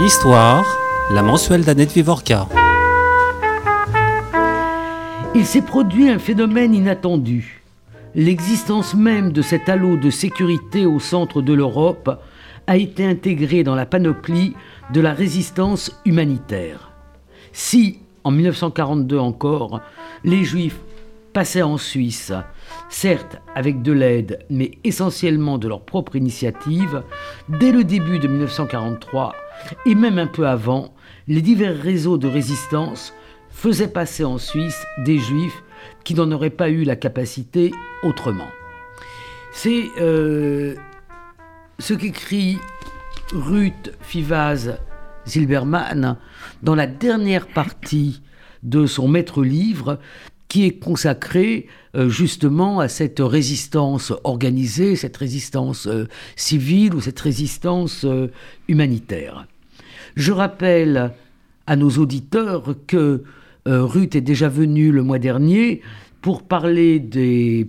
Histoire, la mensuelle d'Annette Vivorca. Il s'est produit un phénomène inattendu. L'existence même de cet halo de sécurité au centre de l'Europe a été intégrée dans la panoplie de la résistance humanitaire. Si, en 1942 encore, les Juifs passaient en Suisse, certes avec de l'aide, mais essentiellement de leur propre initiative, dès le début de 1943, et même un peu avant, les divers réseaux de résistance faisaient passer en Suisse des Juifs qui n'en auraient pas eu la capacité autrement. C'est euh, ce qu'écrit Ruth Fivaz Zilberman dans la dernière partie de son maître-livre qui est consacré euh, justement à cette résistance organisée, cette résistance euh, civile ou cette résistance humanitaire. Je rappelle à nos auditeurs que euh, Ruth est déjà venue le mois dernier pour parler des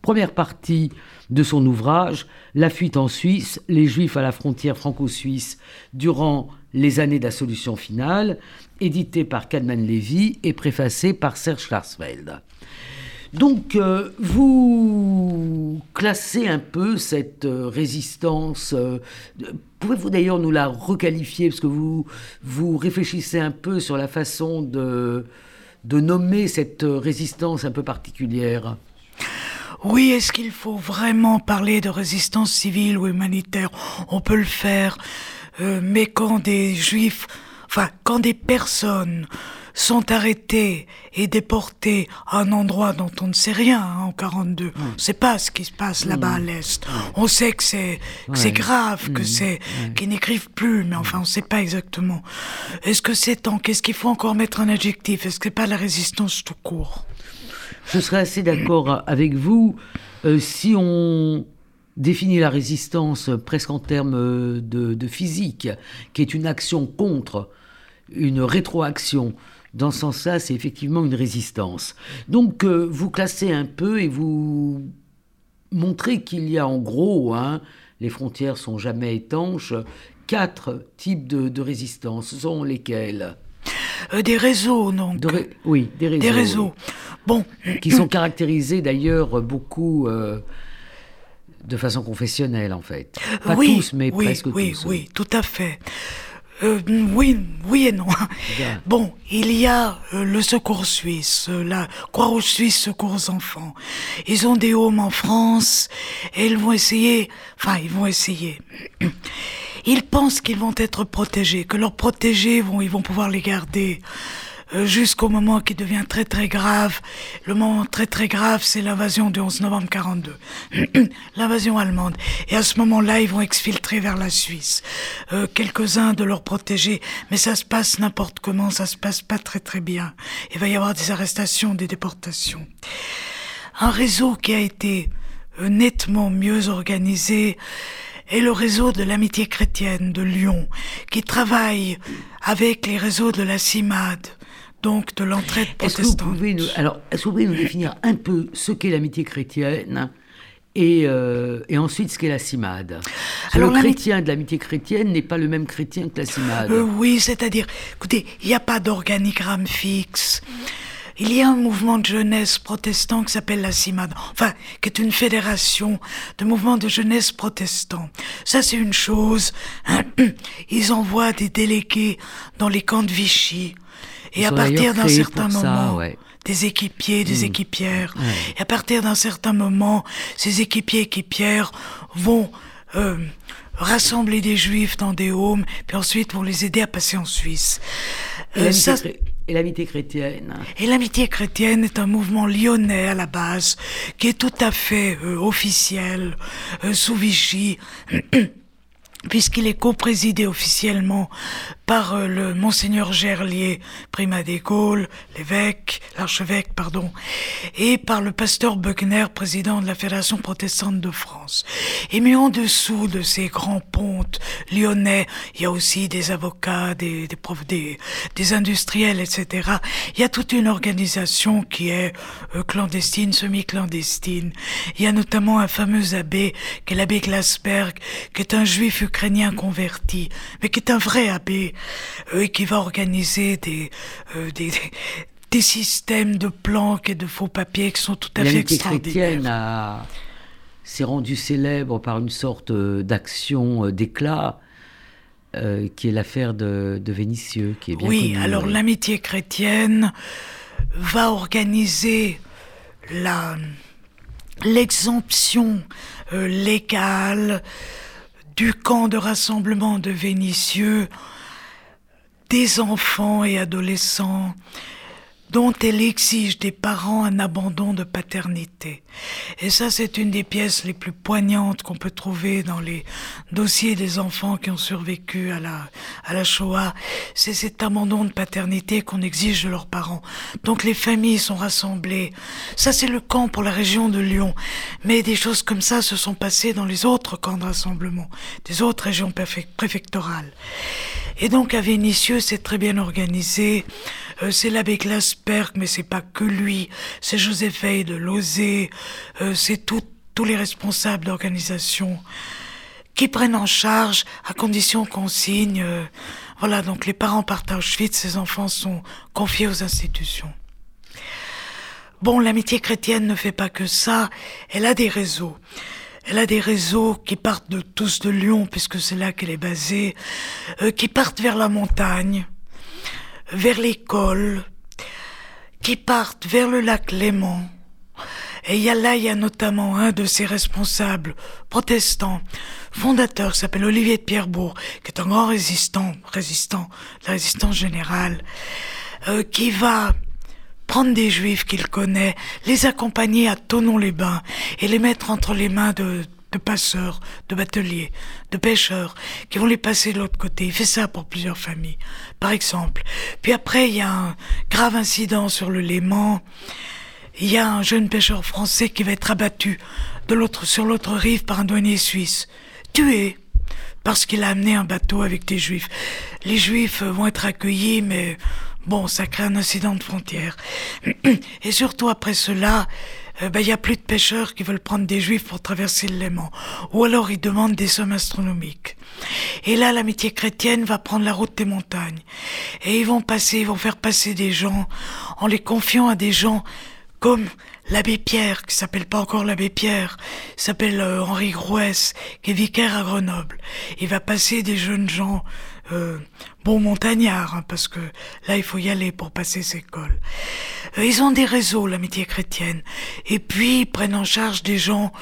premières parties de son ouvrage La fuite en Suisse, les Juifs à la frontière franco-suisse durant les années de la solution finale, édité par Kadman Levy et préfacé par Serge Klarsfeld. Donc, euh, vous classez un peu cette euh, résistance. Euh, pouvez-vous d'ailleurs nous la requalifier? Parce que vous, vous réfléchissez un peu sur la façon de, de nommer cette résistance un peu particulière. Oui, est-ce qu'il faut vraiment parler de résistance civile ou humanitaire? On peut le faire. Mais quand des juifs, enfin, quand des personnes sont arrêtés et déportés à un endroit dont on ne sait rien hein, en 42. On ne sait pas ce qui se passe là-bas à l'Est. On sait que c'est c'est grave, que c'est qu'ils n'écrivent plus, mais enfin on ne sait pas exactement. Est-ce que c'est tant Qu'est-ce qu'il faut encore mettre un adjectif? Est-ce que c'est pas la résistance tout court? Je serais assez d'accord avec vous euh, si on définit la résistance presque en termes de, de physique, qui est une action contre une rétroaction dans ce sens-là, c'est effectivement une résistance. Donc, euh, vous classez un peu et vous montrez qu'il y a en gros, hein, les frontières sont jamais étanches, quatre types de, résistance. Ce sont lesquels? Euh, Des réseaux, non Oui, des réseaux. Des réseaux. Bon. Qui sont caractérisés d'ailleurs beaucoup. Euh, de façon confessionnelle, en fait. Pas tous, mais presque tous. Oui, oui, tout à fait. Euh, oui, oui et non. Bon, il y a euh, le Secours suisse, euh, la Croix-Rouge suisse Secours aux enfants. Ils ont des homes en France et ils vont essayer, enfin, ils vont essayer. Ils pensent qu'ils vont être protégés, que leurs protégés vont, ils vont pouvoir les garder. Euh, jusqu'au moment qui devient très très grave. Le moment très très grave, c'est l'invasion du 11 novembre 42, l'invasion allemande. Et à ce moment-là, ils vont exfiltrer vers la Suisse. Euh, quelques-uns de leurs protégés, mais ça se passe n'importe comment, ça se passe pas très très bien. Il va y avoir des arrestations, des déportations. Un réseau qui a été euh, nettement mieux organisé est le réseau de l'amitié chrétienne de Lyon, qui travaille avec les réseaux de la CIMAD, donc de l'entraide protestante. Est-ce que vous pouvez nous, alors, est-ce que vous pouvez nous définir un peu ce qu'est l'amitié chrétienne et, euh, et, ensuite, ce qu'est la CIMAD. Alors, le chrétien de l'amitié chrétienne n'est pas le même chrétien que la CIMAD. Euh, oui, c'est-à-dire, écoutez, il n'y a pas d'organigramme fixe. Il y a un mouvement de jeunesse protestant qui s'appelle la CIMAD, enfin, qui est une fédération de mouvements de jeunesse protestants. Ça, c'est une chose. Ils envoient des délégués dans les camps de Vichy et à partir d'un certain moment, des équipiers, des hmm. équipières, et à partir d'un certain moment, ces équipiers, équipières vont euh, rassembler des juifs dans des homes, puis ensuite vont les aider à passer en Suisse. Et euh, l'amitié chrétienne Et l'amitié chrétienne est un mouvement lyonnais à la base, qui est tout à fait euh, officiel, sous Vichy. puisqu'il est co-présidé officiellement par euh, le monseigneur Gerlier, primat des Gaules, l'évêque, l'archevêque, pardon, et par le pasteur Buckner, président de la Fédération protestante de France. Et mais en dessous de ces grands pontes lyonnais, il y a aussi des avocats, des, des, des, des industriels, etc. Il y a toute une organisation qui est euh, clandestine, semi-clandestine. Il y a notamment un fameux abbé, qui est l'abbé Glasberg, qui est un juif ukrainien converti, mais qui est un vrai abbé, euh, et qui va organiser des, euh, des, des systèmes de planques et de faux papiers qui sont tout à fait extraordinaires. A... s'est rendu célèbre par une sorte d'action d'éclat. Euh, qui est l'affaire de, de, Vénitieux, qui est bien Oui, connue, alors l'amitié chrétienne va organiser la l'exemption euh, légale du camp de rassemblement de Vénitieux des enfants et adolescents dont elle exige des parents un abandon de paternité. Et ça, c'est une des pièces les plus poignantes qu'on peut trouver dans les dossiers des enfants qui ont survécu à la, à la Shoah. C'est cet abandon de paternité qu'on exige de leurs parents. Donc les familles sont rassemblées. Ça, c'est le camp pour la région de Lyon. Mais des choses comme ça se sont passées dans les autres camps de rassemblement, des autres régions préfectorales. Et donc à Vénitieux, c'est très bien organisé. Euh, c'est l'abbé Glasberg, mais c'est pas que lui. C'est Joseph Veil de Lozé. Euh, c'est tous les responsables d'organisation qui prennent en charge à condition qu'on signe. Euh, voilà, donc les parents partent à Auschwitz, ces enfants sont confiés aux institutions. Bon, l'amitié chrétienne ne fait pas que ça, elle a des réseaux. Elle a des réseaux qui partent de tous de Lyon, puisque c'est là qu'elle est basée, euh, qui partent vers la montagne, vers l'école, qui partent vers le lac Léman. Et y a là, il y a notamment un de ses responsables protestants, fondateur, qui s'appelle Olivier de Pierrebourg, qui est un grand résistant, résistant, la résistance générale, euh, qui va prendre des juifs qu'il connaît, les accompagner à Tonon-les-Bains et les mettre entre les mains de, de passeurs, de bateliers, de pêcheurs, qui vont les passer de l'autre côté. Il fait ça pour plusieurs familles, par exemple. Puis après, il y a un grave incident sur le Léman. Il y a un jeune pêcheur français qui va être abattu de l'autre, sur l'autre rive par un douanier suisse. Tué parce qu'il a amené un bateau avec des juifs. Les juifs vont être accueillis, mais bon, ça crée un incident de frontière. Et surtout après cela, il euh, ben, y a plus de pêcheurs qui veulent prendre des juifs pour traverser le Léman. Ou alors ils demandent des sommes astronomiques. Et là, l'amitié chrétienne va prendre la route des montagnes. Et ils vont passer, ils vont faire passer des gens en les confiant à des gens comme l'abbé Pierre, qui s'appelle pas encore l'abbé Pierre, s'appelle euh, Henri Grouès, qui est vicaire à Grenoble. Il va passer des jeunes gens, euh, bons montagnards, hein, parce que là il faut y aller pour passer ces cols. Euh, ils ont des réseaux, l'amitié chrétienne, et puis ils prennent en charge des gens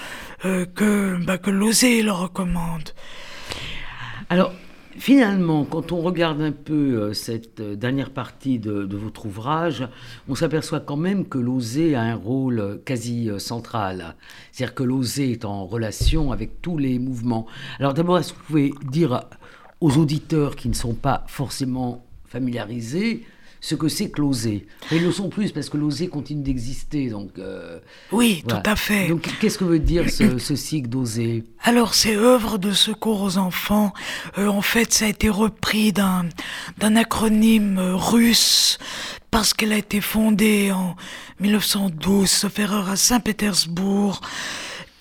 euh, que, bah, que l'osé leur recommande. Alors, Finalement, quand on regarde un peu cette dernière partie de, votre ouvrage, on s'aperçoit quand même que l'osé a un rôle quasi central. C'est-à-dire que l'osé est en relation avec tous les mouvements. Alors d'abord, est-ce que vous pouvez dire aux auditeurs qui ne sont pas forcément familiarisés ce que c'est que l'osé. Ils le sont plus parce que l'osé continue d'exister. Donc, euh, oui, voilà. tout à fait. Donc, qu'est-ce que veut dire ce, ce cycle d'osé Alors, c'est œuvre de secours aux enfants. Euh, en fait, ça a été repris d'un d'un acronyme russe parce qu'elle a été fondée en 1912, sauf erreur, à Saint-Pétersbourg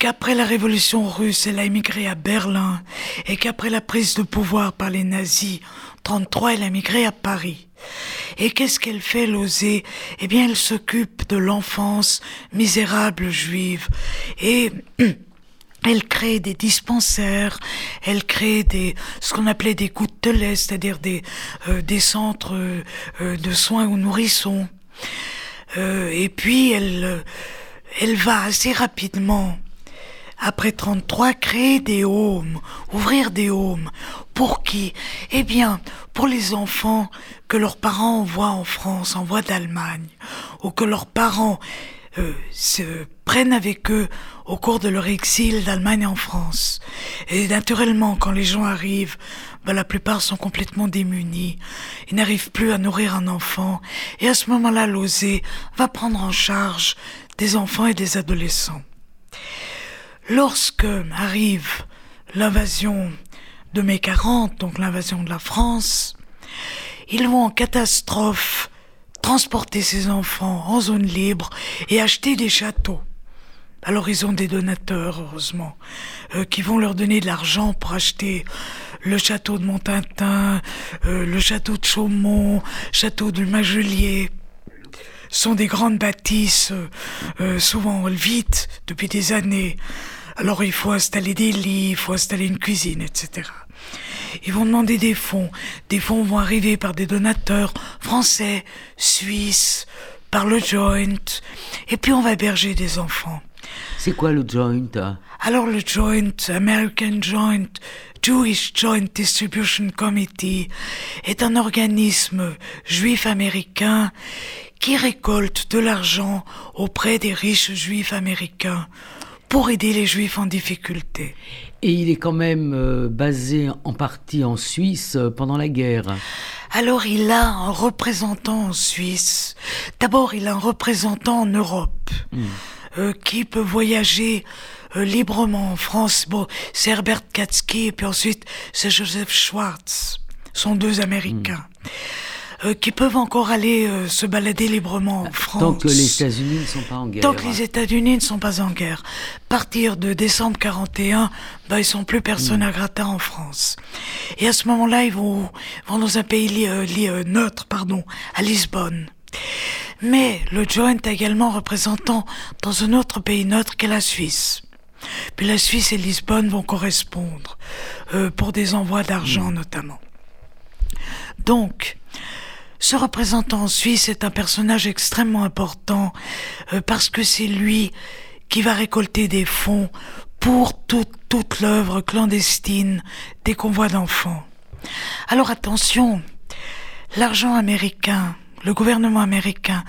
qu'après la révolution russe, elle a émigré à Berlin et qu'après la prise de pouvoir par les nazis, 33, elle a migré à Paris. Et qu'est-ce qu'elle fait, l'osée? Eh bien, elle s'occupe de l'enfance misérable juive. Et elle crée des dispensaires, elle crée des ce qu'on appelait des gouttes de lait, c'est-à-dire des euh, des centres euh, de soins aux nourrissons. Euh, et puis elle elle va assez rapidement après 33, créer des homes, ouvrir des homes. Pour qui? Eh bien, pour les enfants que leurs parents envoient en France, envoient d'Allemagne, ou que leurs parents euh, se prennent avec eux au cours de leur exil d'Allemagne en France. Et naturellement, quand les gens arrivent, ben, la plupart sont complètement démunis. Ils n'arrivent plus à nourrir un enfant. Et à ce moment-là, l'OSE va prendre en charge des enfants et des adolescents. Lorsque arrive l'invasion de mai 40, donc l'invasion de la France, ils vont en catastrophe transporter ces enfants en zone libre et acheter des châteaux. Alors ils ont des donateurs, heureusement, euh, qui vont leur donner de l'argent pour acheter le château de Montintin, euh, le château de Chaumont, château du Magelier. Sont des grandes bâtisses, euh, souvent vides depuis des années. Alors il faut installer des lits, il faut installer une cuisine, etc. Ils vont demander des fonds. Des fonds vont arriver par des donateurs français, suisses, par le joint. Et puis on va héberger des enfants. C'est quoi le joint Alors le joint, American Joint, Jewish Joint Distribution Committee, est un organisme juif américain qui récolte de l'argent auprès des riches juifs américains pour aider les juifs en difficulté. Et il est quand même euh, basé en partie en Suisse euh, pendant la guerre. Alors il a un représentant en Suisse. D'abord, il a un représentant en Europe hmm. euh, qui peut voyager librement en France. Bon, c'est Herbert Katsky et puis ensuite c'est Joseph Schwartz, sont deux Américains. Hmm. Euh, qui peuvent encore aller euh, se balader librement en France. Tant que les États-Unis ne sont pas en guerre. Tant que les États-Unis ne sont pas en guerre. Partir de décembre 41, bah, ils sont plus personne à gratin en France. Et à ce moment-là, ils vont, vont dans un pays li, euh, neutre, pardon, à Lisbonne. Mais le joint est également représentant dans un autre pays neutre qu'est la Suisse. Puis la Suisse et Lisbonne vont correspondre, euh, pour des envois d'argent notamment. Donc, ce représentant suisse est un personnage extrêmement important euh, parce que c'est lui qui va récolter des fonds pour toute, toute l'œuvre clandestine des convois d'enfants. Alors attention, l'argent américain le gouvernement américain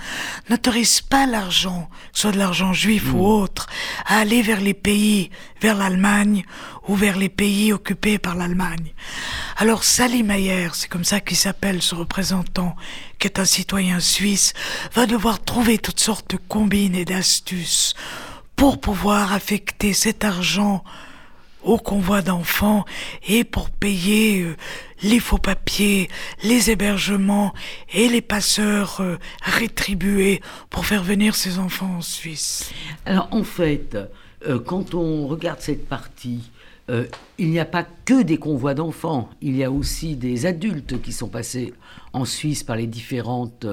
n'autorise pas l'argent, soit de l'argent juif ou hmm. autre, à aller vers les pays, vers l'Allemagne ou vers les pays occupés par l'Allemagne. Alors Sally Mayer, c'est comme ça qu'il s'appelle ce représentant, qui est un citoyen suisse, va devoir trouver toutes sortes de combines et d'astuces pour pouvoir affecter cet argent au convoi d'enfants et pour payer euh, les faux papiers, les hébergements et les passeurs euh, rétribués pour faire venir ces enfants en Suisse. Alors en fait, euh, quand on regarde cette partie, il n'y a pas que des convois d'enfants, il y a aussi des adultes qui sont passés en Suisse par les, différentes,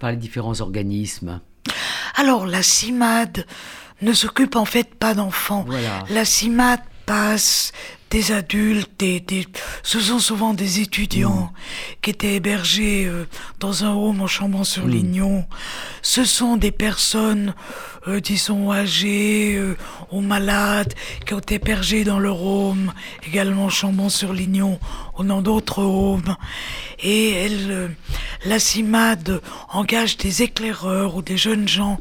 par les différents organismes. Alors la CIMAD ne s'occupe en fait pas d'enfants. La CIMAD passe des adultes, des, ce sont souvent des étudiants mm. qui étaient hébergés euh, dans un home en Chambon-sur-Lignon. Mm. Ce sont des personnes, euh, disons, âgées euh, ou malades, qui ont été hébergées dans leur home, également Chambon-sur-Lignon, ou dans d'autres homes. Et elle, la CIMAD engage des éclaireurs ou des jeunes gens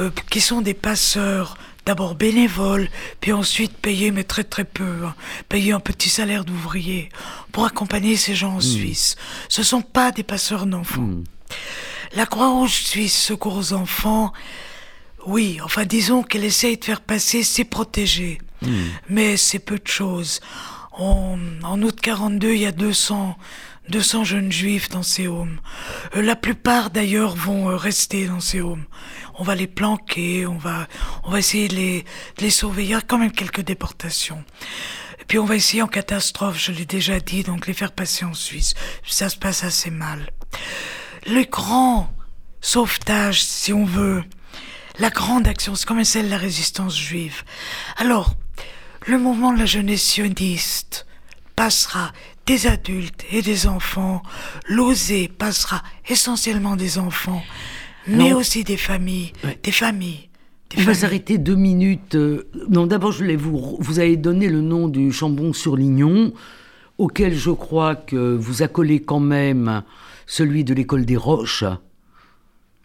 euh, qui sont des passeurs, d'abord bénévoles, puis ensuite payés, mais très très peu, hein, payés un petit salaire d'ouvrier, pour accompagner ces gens en hmm. Suisse. Ce ne sont pas des passeurs d'enfants. Hmm. La Croix-Rouge suisse secours aux enfants, oui, enfin disons qu'elle essaye de faire passer ses protégés, hmm. mais c'est peu de choses. En, en août 42, il y a 200 200 jeunes juifs dans ces homes. Euh, la plupart d'ailleurs vont euh, rester dans ces homes. On va les planquer, on va, on va essayer de les, de les sauver. Il y a quand même quelques déportations. Et puis on va essayer en catastrophe, je l'ai déjà dit, donc les faire passer en Suisse. Ça se passe assez mal. Le grand sauvetage, si on veut, la grande action, c'est comme celle de la résistance juive. Alors, le mouvement de la jeunesse sioniste passera des adultes et des enfants. L'osé passera essentiellement des enfants, mais aussi des familles, des familles. On va s'arrêter deux minutes. Euh, non, d'abord, je voulais vous, vous avez donné le nom du Chambon-sur-Lignon, auquel je crois que vous accolez quand même celui de l'école des Roches.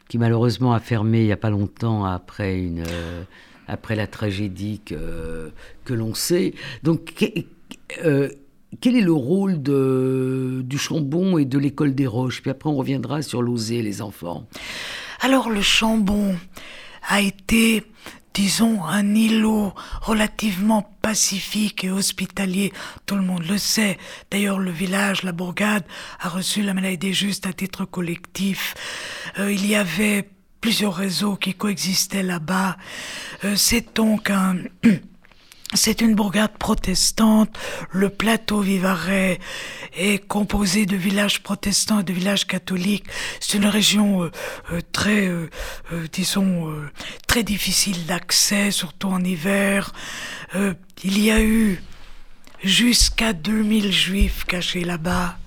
qui malheureusement a fermé il n'y a pas longtemps après, une, après la tragédie que, que l'on sait. Donc, quel est le rôle de, du Chambon et de l'école des Roches? Puis après, on reviendra sur l'osé, les enfants. Alors, le Chambon a été, disons, un îlot relativement pacifique et hospitalier. Tout le monde le sait. D'ailleurs, le village, la bourgade, a reçu la médaille des justes à titre collectif. Euh, il y avait plusieurs réseaux qui coexistaient là-bas. Euh, c'est donc un... C'est une bourgade protestante. Le plateau Vivarais est composé de villages protestants et de villages catholiques. C'est une région euh, euh, très, euh, disons, très difficile d'accès, surtout en hiver. il y a eu jusqu'à 2000 juifs cachés là-bas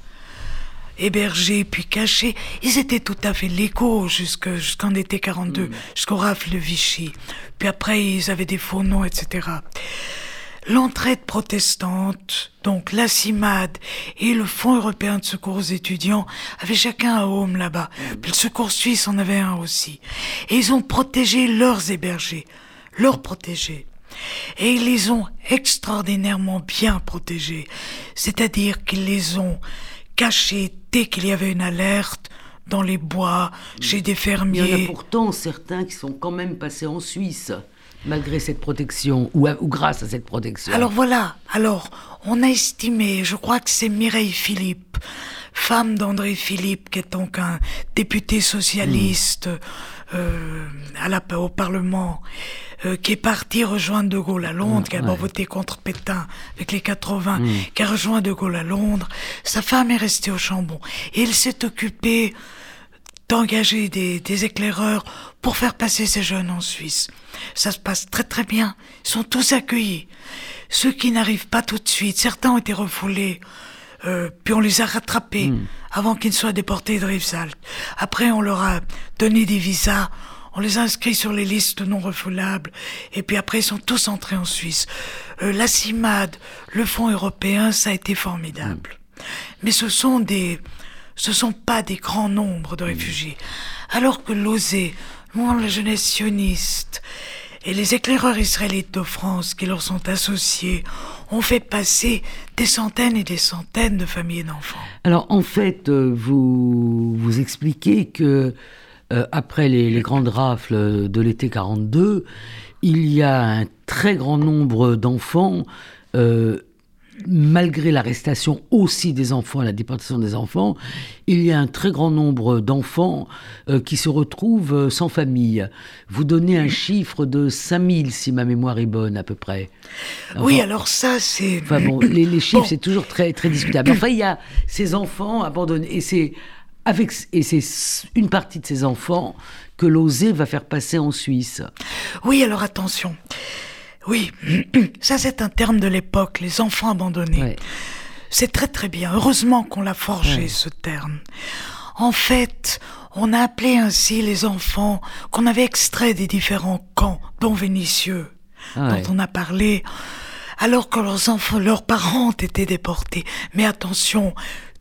hébergés puis cachés. Ils étaient tout à fait légaux jusqu'en été 42, mm. jusqu'au rafle de Vichy. Puis après, ils avaient des faux noms, etc. L'entraide protestante, donc la CIMAD et le Fonds européen de secours aux étudiants avaient chacun un home là-bas. Puis le secours suisse en avait un aussi. Et ils ont protégé leurs hébergés, leurs protégés. Et ils les ont extraordinairement bien protégés. C'est-à-dire qu'ils les ont cachés dès qu'il y avait une alerte, dans les bois, chez des fermiers. Il y en a pourtant certains qui sont quand même passés en Suisse malgré cette protection ou, ou, grâce à cette protection Alors voilà, alors on a estimé, je crois que c'est Mireille Philippe, femme d'André Philippe, qui est donc un député socialiste euh, à la, au Parlement, euh, qui est parti rejoindre De Gaulle à Londres, qui a voté contre Pétain avec les 80, mm. qui a rejoint De Gaulle à Londres. Sa femme est restée au Chambon. Et il s'est occupé d'engager des, des éclaireurs pour faire passer ces jeunes en Suisse. Ça se passe très très bien. Ils sont tous accueillis. Ceux qui n'arrivent pas tout de suite, certains ont été refoulés, euh, puis on les a rattrapés hmm. avant qu'ils ne soient déportés de Rivesaltes. Après, on leur a donné des visas, on les a inscrits sur les listes non refoulables, et puis après, ils sont tous entrés en Suisse. Euh, la CIMAD, le Fonds européen, ça a été formidable. Hmm. Mais ce sont des, ce sont pas des grands nombres de réfugiés. Alors que l'OSE, moi, la jeunesse sioniste et les éclaireurs israélites de France qui leur sont associés ont fait passer des centaines et des centaines de familles d'enfants. Alors en fait, euh, vous vous expliquez que euh, après les, grandes rafles de l'été 42, il y a un très grand nombre d'enfants euh, malgré l'arrestation aussi des enfants, la déportation des enfants, il y a un très grand nombre d'enfants euh, qui se retrouvent euh, sans famille. Vous donnez un chiffre de 5000, si ma mémoire est bonne, à peu près. oui, alors ça, c'est... Enfin bon, les, chiffres, c'est toujours très, très discutable. Enfin, il y a ces enfants abandonnés, et c'est... Avec, et c'est une partie de ces enfants que l'OSE va faire passer en Suisse. Oui, alors attention. Oui, ça c'est un terme de l'époque, les enfants abandonnés. C'est très très bien. Heureusement qu'on l'a forgé ce terme. En fait, on a appelé ainsi les enfants qu'on avait extraits des différents camps, dont Vénitieux, ah dont on a parlé, alors que leurs enfants, leurs parents ont été déportés. Mais attention,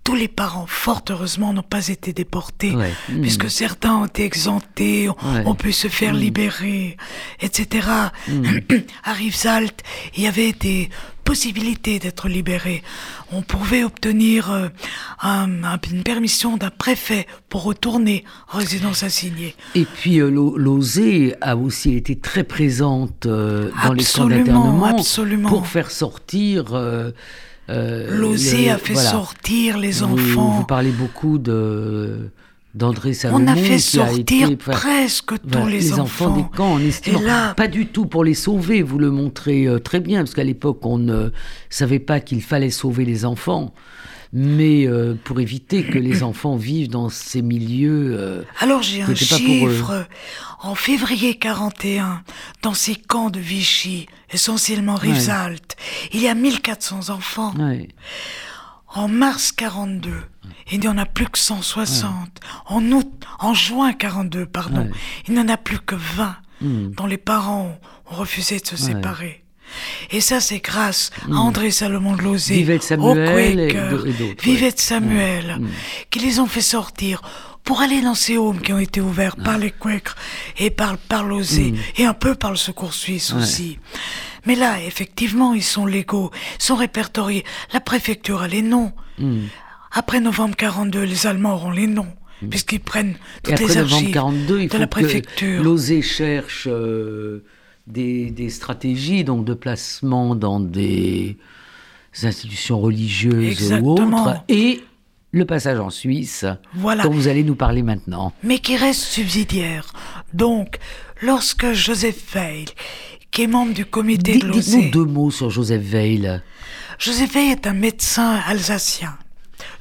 tous les parents, fort heureusement, n'ont pas été déportés, puisque hmm. certains ont été exemptés, ont, pu se faire hmm. libérer, etc. Mmh. à Rivesaltes, il y avait des possibilités d'être libérés. On pouvait obtenir euh, une permission d'un préfet pour retourner en résidence assignée. Et puis euh, l'OSE a aussi été très présente euh, dans les camps d'internement pour faire sortir euh, L'OSE a fait sortir les enfants. Vous parlez beaucoup de d'André Salomon. On a fait sortir presque tous les, enfants. des camps, en estimant. Pas du tout pour les sauver, vous le montrez euh, très bien, parce qu'à l'époque, on ne savait pas qu'il fallait sauver les enfants mais euh, pour éviter que les enfants vivent dans ces milieux. Euh, Alors j'ai un chiffre. En février 41, dans ces camps de Vichy, essentiellement Rivesaltes, il y a 1400 enfants. En mars 42, il n'y en a plus que 160. En août, en juin 42, pardon, il n'y en a plus que 20 hmm. dont les parents ont refusé de se séparer. Et ça, c'est grâce à André Salomon de Lozé, Vivette Samuel au et Quaker, d- et d'autres, Vivette. Samuel, Mm. qui les ont fait sortir pour aller dans ces homes qui ont été ouverts par les Quakers et par, par et un peu par le Secours Suisse aussi. Mais là, effectivement, ils sont légaux, ils sont répertoriés. La préfecture a les noms. Mm. Après novembre 42, les Allemands auront les noms, puisqu'ils prennent Et toutes après les novembre archives 42, il de faut la que préfecture. l'OSE cherche euh, des, des stratégies donc de placement dans des institutions religieuses Exactement. ou autres, et le passage en Suisse, Voilà. dont vous allez nous parler maintenant. mais qui reste subsidiaire. Donc, lorsque Joseph Veil, qui est membre du comité Dites- de Dites-nous deux mots sur Joseph Veil. Joseph Veil est un médecin alsacien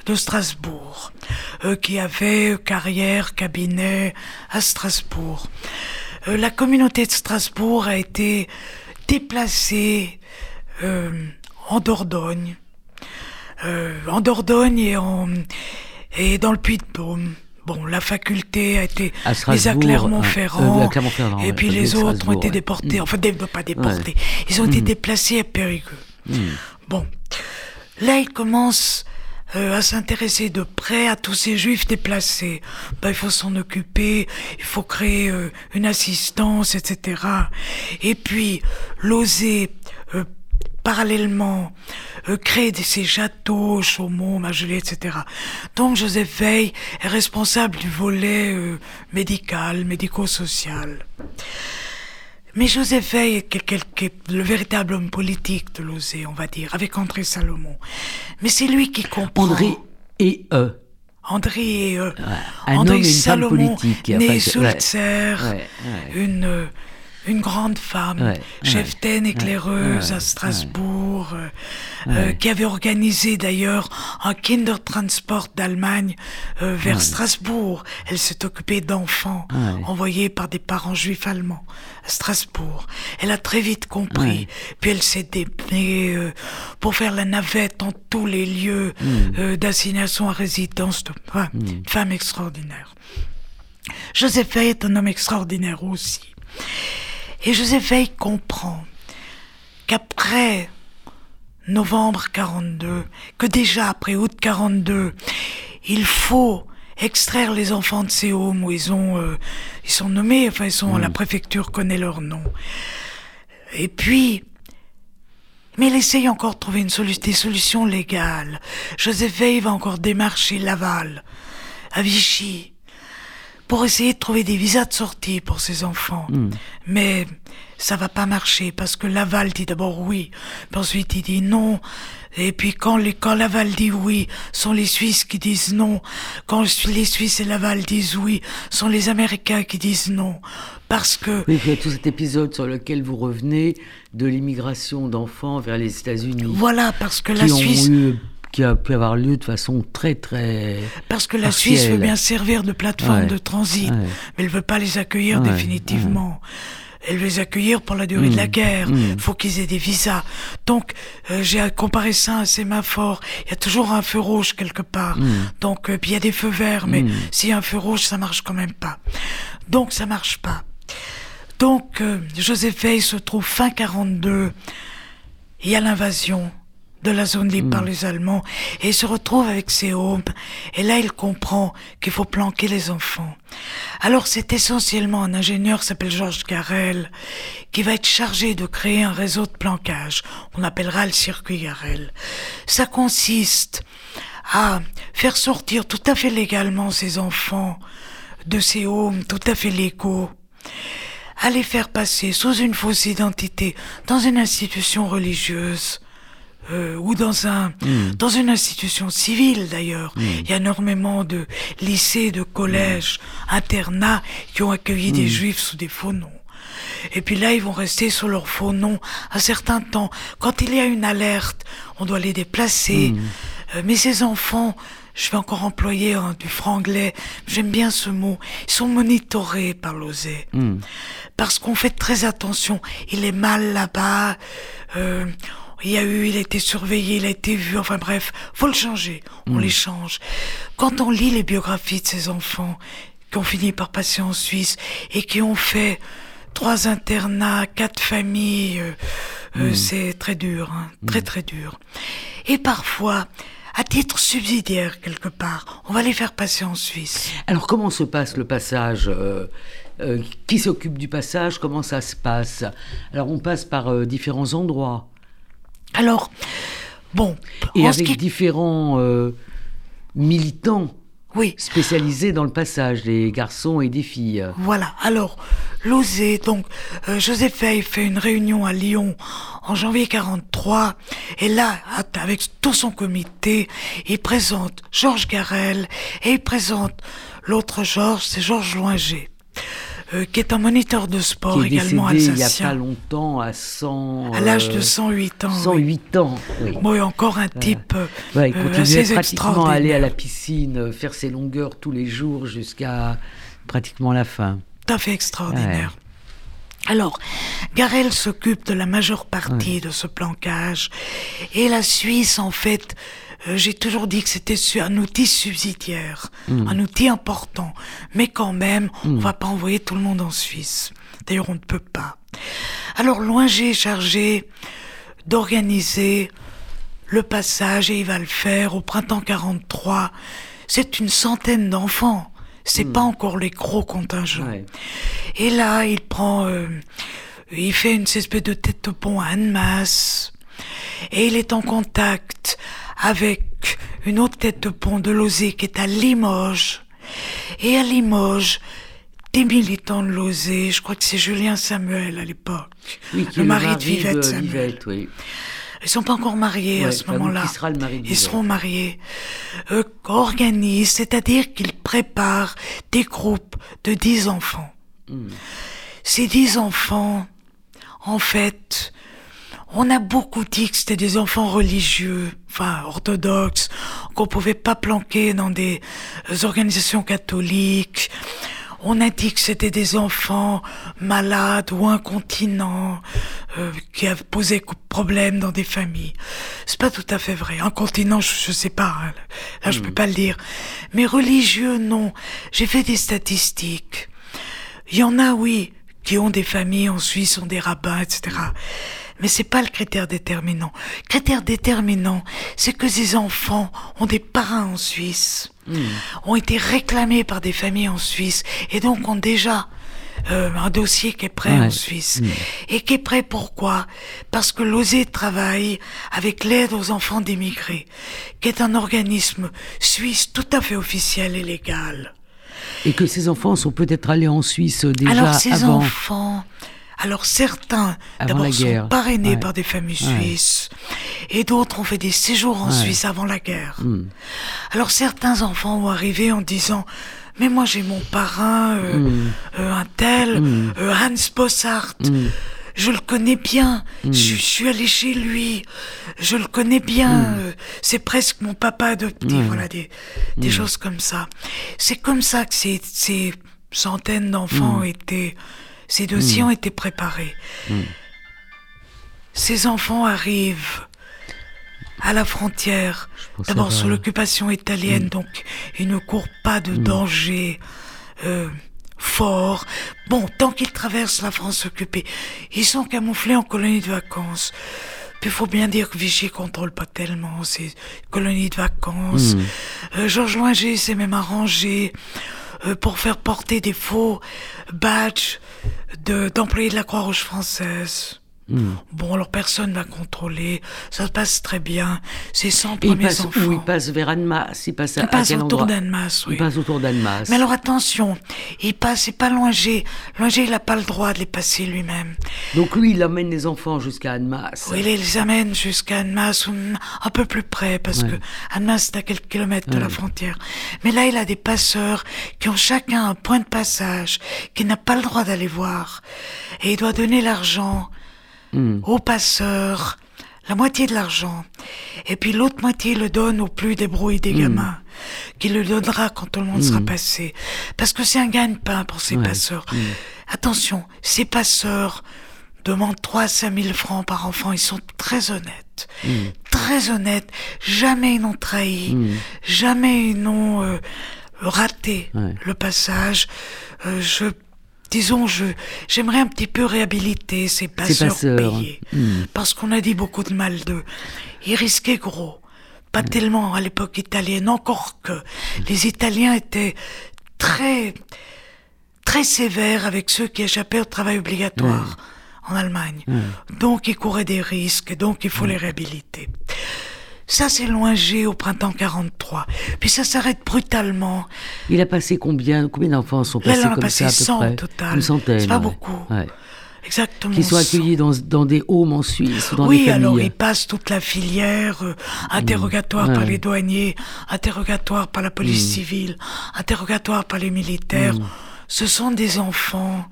de Strasbourg, euh, qui avait carrière, cabinet à Strasbourg. Euh, la communauté de Strasbourg a été déplacée euh, en Dordogne, euh, en Dordogne et, en, et dans le Puy-de-Dôme. Bon, la faculté a été mise à Clermont-Ferrand, euh, à Clermont-Ferrand, et ouais, puis les autres ont été ouais. déportés. Mm. Enfin, dé- pas déportés. Ouais. Ils ont été Mm. déplacés à Périgueux. Mm. Bon, là, il commence euh, à s'intéresser de près à tous ces juifs déplacés. Ben, il faut s'en occuper, il faut créer euh, une assistance, etc. Et puis, l'oser euh, parallèlement euh, créer des, ces châteaux, Chaumont, Magelé, etc. Donc, Joseph Veil est responsable du volet euh, médical, médico-social. Mais Joseph Veil est le véritable homme politique de l'OSE, on va dire, avec André Salomon. Mais c'est lui qui comprend. André et E. André et euh, un André homme et une femme Salomon, politique. né ouais, ouais. une euh, une grande femme, Ouais, cheftaine ouais, éclaireuse ouais, à Strasbourg, euh, euh, qui avait organisé d'ailleurs un Kindertransport d'Allemagne euh, vers. Strasbourg. Elle s'est occupée d'enfants envoyés par des parents juifs allemands à Strasbourg. Elle a très vite compris, puis elle s'est démenée euh, pour faire la navette en tous les lieux Mm. d'assignation à résidence de enfin, une femme extraordinaire. Joseph Veil est un homme extraordinaire aussi. Et Joseph Veil comprend qu'après novembre 42, que déjà après août 42, il faut extraire les enfants de ces homes où ils ont, euh, ils sont nommés, enfin ils sont, la préfecture connaît leur nom. Et puis, mais il essaye encore de trouver une solu- des solutions légales. Joseph Veil va encore démarcher Laval, à Vichy, pour essayer de trouver des visas de sortie pour ses enfants. Mais ça va pas marcher parce que Laval dit d'abord oui, puis ensuite il dit non. Et puis quand, les, quand Laval dit oui, sont les Suisses qui disent non. Quand les Suisses et Laval disent oui, sont les Américains qui disent non. Parce que Oui, il y a tout cet épisode sur lequel vous revenez de l'immigration d'enfants vers les États-Unis. voilà, parce que la ont Suisse eu- qui a pu avoir lieu de façon très très Parce que la partielle. Suisse veut bien servir de plateforme Ouais. de transit, Ouais. mais elle veut pas les accueillir Ouais, définitivement. Elle veut les accueillir pour la durée de la Mm, guerre. mm. faut qu'ils aient des visas. Donc, euh, j'ai comparé ça à un sémaphore. Il y a toujours un feu rouge quelque part. Mm. Donc, euh, puis il y a des feux verts, mais s'il y a un feu rouge, ça marche quand même pas. Donc, ça marche pas. Donc, euh, Joseph Veil se trouve fin 42. Il y a l'invasion de la zone libre par les Allemands et il se retrouve avec ses hommes. Et là, il comprend qu'il faut planquer les enfants. Alors, c'est essentiellement un ingénieur s'appelle Georges Garel qui va être chargé de créer un réseau de planquage. On appellera le circuit Garel. Ça consiste à faire sortir tout à fait légalement ces enfants de ces homes tout à fait légaux à les faire passer sous une fausse identité dans une institution religieuse euh, ou dans un dans une institution civile d'ailleurs. Il y a énormément de lycées, de collèges, internats qui ont accueilli des juifs sous des faux noms. Et puis là, ils vont rester sous leur faux nom un certain temps. Quand il y a une alerte, on doit les déplacer. Euh, mais ces enfants, je vais encore employer hein, du franglais, j'aime bien ce mot, ils sont monitorés par l'OSE. Parce qu'on fait très attention. Il est mal là-bas. euh, il y a eu, il a été surveillé, il a été vu, enfin bref, faut le changer. On les change. Quand on lit les biographies de ces enfants qui ont fini par passer en Suisse et qui ont fait trois internats, quatre familles, euh, Euh, c'est très dur, hein, très très dur. Et parfois, à titre subsidiaire quelque part, on va les faire passer en Suisse. Alors comment se passe le passage euh, euh, Qui s'occupe du passage Comment ça se passe? Alors on passe par euh, différents endroits. Alors, bon, Et avec qui- différents euh, militants oui, spécialisés dans le passage, des garçons et des filles. Voilà, alors, l'OSE, donc, euh, Joseph Veil fait une réunion à Lyon en janvier 43, et là, avec tout son comité, il présente Georges Garel, et il présente l'autre Georges, c'est Georges Loinger, euh, qui est un moniteur de sport qui est également décédé il n'y a pas alsacien, longtemps à 100... à l'âge de euh, 108 ans. oui. 108 ans. Oui. Bon, et encore un type euh, Ouais, il euh, continuait assez pratiquement à aller à la piscine, euh, faire ses longueurs tous les jours jusqu'à pratiquement la fin. tout à fait extraordinaire. Alors, Garel s'occupe de la majeure partie Ouais. de ce plancage. Et la Suisse, en fait, euh, j'ai toujours dit que c'était un outil subsidiaire, Mm. un outil important. Mais quand même, on va pas envoyer tout le monde en Suisse. D'ailleurs, on ne peut pas. Alors, Loinger est chargé d'organiser le passage et il va le faire au printemps 43. C'est une centaine d'enfants. C'est pas encore les gros contingents. Ouais. Et là, il prend, euh, il fait une espèce de tête de pont à Annemasse. Et il est en contact avec une autre tête de pont de Lozé qui est à Limoges. Et à Limoges, des militants de Lozé, je crois que c'est Julien Samuel à l'époque, Oui, le mari de Vivette de Samuel. Vivette, oui. Ils sont pas encore mariés à ce moment-là. Ils seront mariés. Euh, organisent, c'est-à-dire qu'ils préparent des groupes de dix enfants. Hmm. Ces dix enfants, en fait, on a beaucoup dit que c'était des enfants religieux, enfin orthodoxes, qu'on pouvait pas planquer dans des organisations catholiques. On a dit que c'était des enfants malades ou incontinents euh, qui avaient posé co- problème dans des familles. C'est pas tout à fait vrai. Incontinent, je, je sais pas. hein. Là, je peux pas le dire. Mais religieux, non. J'ai fait des statistiques. Il y en a, oui, qui ont des familles en Suisse, ont des rabbins, etc. Mais c'est pas le critère déterminant. Le critère déterminant, c'est que ces enfants ont des parrains en Suisse, ont été réclamés par des familles en Suisse, et donc ont déjà euh, un dossier qui est prêt Ouais. en Suisse. Et qui est prêt pourquoi? Parce que l'OSE travaille avec l'aide aux enfants d'émigrés, qui est un organisme suisse tout à fait officiel et légal. Et que ces enfants sont peut-être allés en Suisse déjà Alors ces avant. enfants, alors certains d'abord sont parrainés Ouais. par des familles Ouais. suisses et d'autres ont fait des séjours en Ouais. Suisse avant la guerre. Hmm. Alors certains enfants ont arrivé en disant mais moi j'ai mon parrain euh, Hmm. euh, un tel Mm. euh, Hans Bossart. Hmm. Je le connais bien, je, je suis allé chez lui, je le connais bien, euh, c'est presque mon papa adopté, Ouais. voilà, des, des choses comme ça. C'est comme ça que ces, ces centaines d'enfants Mm. Ces dossiers ont été préparés. Ces enfants arrivent à la frontière, d'abord sous l'occupation italienne, donc ils ne courent pas de danger euh, fort. Bon, tant qu'ils traversent la France occupée, ils sont camouflés en colonies de vacances. Puis il faut bien dire que Vichy contrôle pas tellement ces colonies de vacances. Euh, Georges Loinger s'est même arrangé pour faire porter des faux badges de- d'employés de la Croix-Rouge française. Hmm. Bon, alors personne n'a contrôlé, ça se passe très bien. Ces 100 Et il premiers passe enfants. où Il passe vers Annemasse. Il passe à, Il passe à quel autour d'Annemasse, oui. Il passe autour d'Annemasse. Mais alors attention, il passe, c'est pas Loinger. Loinger, il n'a pas le droit de les passer lui-même. Donc lui, il emmène les enfants jusqu'à Annemasse. Oui, il les amène jusqu'à Annemasse, ou un peu plus près, parce Ouais. que Annemasse est à quelques kilomètres de la frontière. Mais là, il a des passeurs qui ont chacun un point de passage, qu'il n'a pas le droit d'aller voir. Et il doit donner l'argent Hmm. aux passeurs, la moitié de l'argent. Et puis l'autre moitié le donne au plus débrouillé des gamins, qui le donnera quand tout le monde sera passé. Parce que c'est un gagne-pain pour ces Ouais. passeurs. Attention, ces passeurs demandent 3 à 5 000 francs par enfant. Ils sont très honnêtes. Très honnêtes. Jamais ils n'ont trahi. Mm. Jamais ils n'ont euh, raté Ouais. le passage. Euh, je disons, je j'aimerais un petit peu réhabiliter ces passeurs, payés, hmm. parce qu'on a dit beaucoup de mal d'eux. Ils risquaient gros. Pas tellement à l'époque italienne, encore que les Italiens étaient très, très sévères avec ceux qui échappaient au travail obligatoire en Allemagne. Donc ils couraient des risques, donc il faut les réhabiliter. Ça s'est loingé au printemps 43. Puis ça s'arrête brutalement. Il a passé combien Combien d'enfants sont passés Là, en a passé 100 au total. Une centaine. C'est pas beaucoup. Exactement. Qui sont accueillis dans, dans, des homes en Suisse, dans oui, des alors ils passent toute la filière, euh, interrogatoire par les douaniers, interrogatoire par la police mm. civile, interrogatoire par les militaires. Mm. Ce sont des enfants.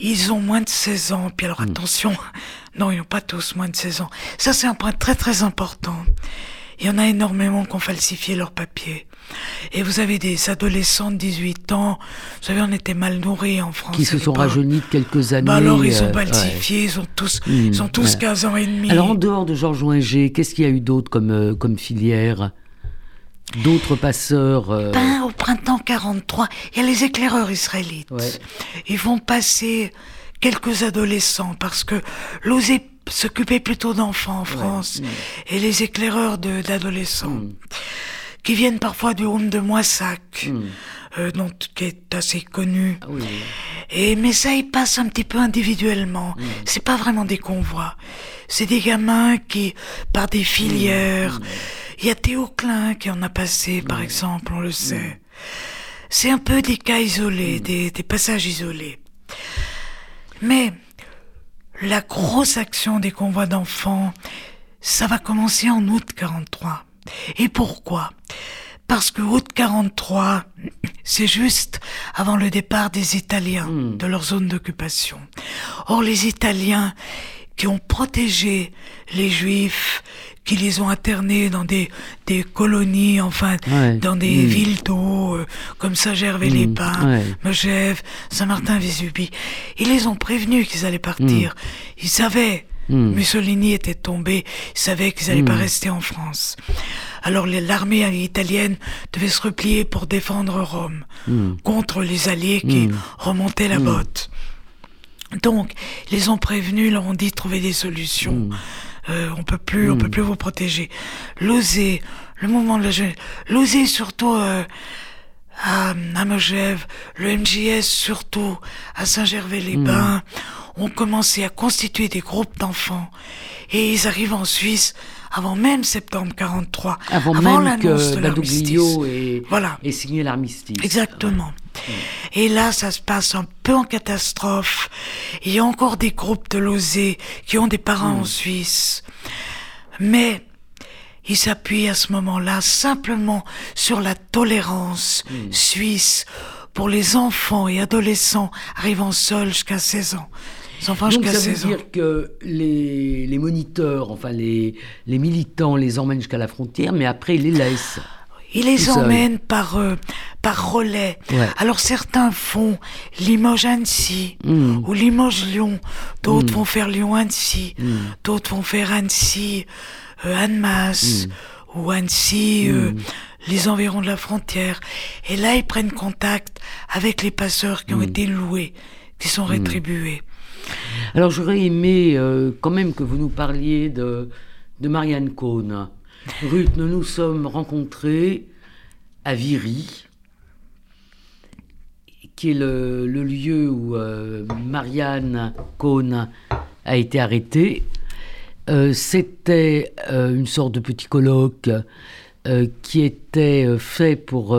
Ils ont moins de 16 ans. Puis alors mm. attention, non, ils n'ont pas tous moins de 16 ans. Ça, c'est un point très très important. Il y en a énormément qui ont falsifié leurs papiers. Et vous avez des adolescents de 18 ans, vous savez, on était mal nourris en France. Qui se sont rajeunis de quelques années. Bah alors, ils ont euh, falsifié, ils ont tous, mmh, ils ont tous 15 ans et demi. Alors, en dehors de Georges Winger, qu'est-ce qu'il y a eu d'autre comme, euh, comme filière? D'autres passeurs euh, ben, Au printemps 43, il y a les éclaireurs israélites. Ils vont passer quelques adolescents parce que l'osé s'occupait plutôt d'enfants en France et les éclaireurs d'adolescents. Hmm qui viennent parfois du home de Moissac, hmm. Euh, dont, qui est assez connu. Ah et mais ça, ils passent un petit peu individuellement. Hmm. C'est pas vraiment des convois. C'est des gamins qui, par des filières. Hmm. Il y a Théo Klein qui en a passé, par exemple, on le sait. C'est un peu des cas isolés, des, des passages isolés. Mais la grosse action des convois d'enfants, ça va commencer en août 43. Et pourquoi? Parce que août 43, c'est juste avant le départ des Italiens hmm. de leur zone d'occupation. Or, les Italiens qui ont protégé les Juifs, qui les ont internés dans des, des colonies, enfin, dans des hmm. villes d'eau, euh, comme Saint-Gervais-les-Bains, hmm. Megève, Saint-Martin-Vésubie. Ils les ont prévenus qu'ils allaient partir. Ils savaient Hmm. Mussolini était tombé, il savait qu'ils n'allaient pas hmm. rester en France. Alors l'armée italienne devait se replier pour défendre Rome hmm. contre les Alliés qui remontaient la botte. Donc, ils les ont prévenus, leur ont dit de trouver des solutions. Euh, on peut plus, on peut plus vous protéger. L'oser, le mouvement de la jeunesse, l'oser surtout euh, à, à Megève, le MJS surtout à Saint-Gervais-les-Bains ont commencé à constituer des groupes d'enfants et ils arrivent en Suisse avant même septembre 43, avant, même que Badoglio ait, voilà. signé l'armistice. Exactement. Et là, ça se passe un peu en catastrophe. Il y a encore des groupes de losés qui ont des parents en hmm. Suisse. Mais ils s'appuient à ce moment-là simplement sur la tolérance hmm. suisse pour les enfants et adolescents arrivant seuls jusqu'à 16 ans. Donc ça veut dire que les, les, moniteurs, enfin les, les militants les emmènent jusqu'à la frontière, mais après ils les laissent. Ils les emmènent par, euh, par relais. Alors certains font Limoges-Annecy hmm. ou Limoges-Lyon, d'autres hmm. vont faire Lyon-Annecy, hmm. d'autres vont faire Annecy-Annemasse ou Annecy, euh, les environs de la frontière. Et là, ils prennent contact avec les passeurs qui ont été loués, qui sont rétribués. Alors j'aurais aimé euh, quand même que vous nous parliez de, Marianne Cohn. Ruth, nous nous sommes rencontrés à Viry, qui est le, lieu où euh, Marianne Cohn a été arrêtée. Euh, c'était une sorte de petit colloque qui était fait pour...